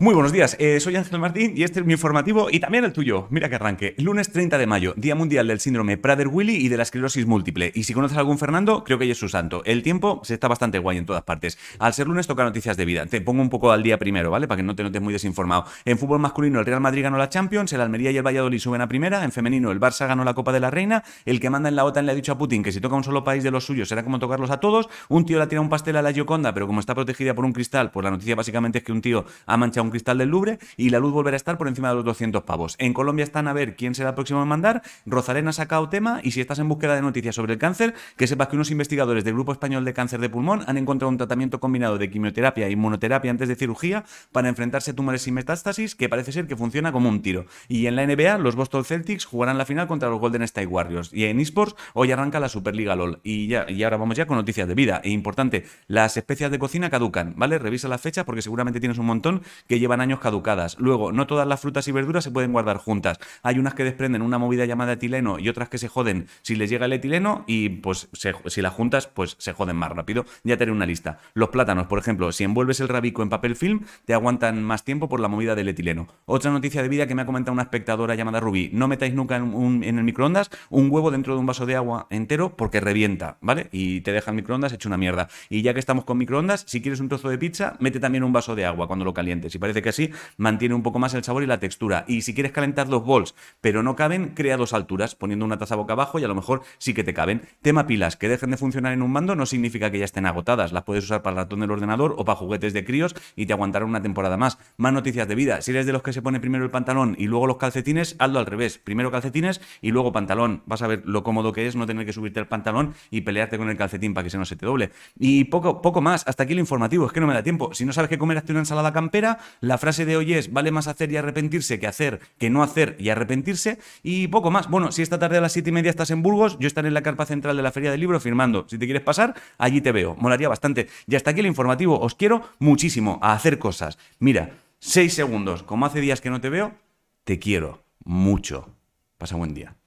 Muy buenos días, eh, soy Ángel Martín y este es mi informativo y también el tuyo. Mira que arranque. Lunes 30 de mayo, Día Mundial del Síndrome Prader-Willi y de la esclerosis múltiple. Y si conoces a algún Fernando, creo que ella es su santo. El tiempo se está bastante guay en todas partes. Al ser lunes toca noticias de vida. Te pongo un poco al día primero, ¿vale? Para que no te notes muy desinformado. En fútbol masculino, el Real Madrid ganó la Champions, el Almería y el Valladolid suben a primera. En femenino, el Barça ganó la Copa de la Reina. El que manda en la OTAN le ha dicho a Putin que si toca un solo país de los suyos será como tocarlos a todos. Un tío le ha tirado un pastel a la Gioconda, pero como está protegida por un cristal, pues la noticia básicamente es que un tío ha manchado un cristal del Louvre y la luz volverá a estar por encima de los 200 pavos. En Colombia están a ver quién será el próximo en mandar. Rosalén ha sacado tema y si estás en búsqueda de noticias sobre el cáncer, que sepas que unos investigadores del Grupo Español de Cáncer de Pulmón han encontrado un tratamiento combinado de quimioterapia e inmunoterapia antes de cirugía para enfrentarse a tumores sin metástasis que parece ser que funciona como un tiro. Y en la NBA, los Boston Celtics jugarán la final contra los Golden State Warriors. Y en esports, hoy arranca la Superliga LOL. Y, ya, y ahora vamos ya con noticias de vida. E importante, las especias de cocina caducan, ¿vale? Revisa la fecha porque seguramente tienes un montón que llevan años caducadas. Luego, no todas las frutas y verduras se pueden guardar juntas. Hay unas que desprenden una movida llamada etileno y otras que se joden si les llega el etileno y pues si las juntas pues se joden más rápido. Ya te una lista. Los plátanos, por ejemplo, si envuelves el rabico en papel film, te aguantan más tiempo por la movida del etileno. Otra noticia de vida que me ha comentado una espectadora llamada Rubí, no metáis nunca en, en el microondas un huevo dentro de un vaso de agua entero porque revienta, ¿vale? Y te deja el microondas hecho una mierda. Y ya que estamos con microondas, si quieres un trozo de pizza, mete también un vaso de agua cuando lo calientes. Parece que así mantiene un poco más el sabor y la textura. Y si quieres calentar dos bols, pero no caben, crea dos alturas, poniendo una taza boca abajo y a lo mejor sí que te caben. Tema pilas, que dejen de funcionar en un mando no significa que ya estén agotadas. Las puedes usar para el ratón del ordenador o para juguetes de críos y te aguantarán una temporada más. Más noticias de vida. Si eres de los que se pone primero el pantalón y luego los calcetines, hazlo al revés. Primero calcetines y luego pantalón. Vas a ver lo cómodo que es no tener que subirte el pantalón y pelearte con el calcetín para que se no se te doble. Y poco, poco más. Hasta aquí el informativo. Es que no me da tiempo. Si no sabes qué comer, hazte una ensalada campera. La frase de hoy es, vale más hacer y arrepentirse que hacer, que no hacer y arrepentirse. Y poco más. Bueno, si esta tarde a las 7 y media estás en Burgos, yo estaré en la carpa central de la Feria del Libro firmando. Si te quieres pasar, allí te veo. Molaría bastante. Y hasta aquí el informativo. Os quiero muchísimo a hacer cosas. Mira, 6 segundos. Como hace días que no te veo, te quiero mucho. Pasa buen día.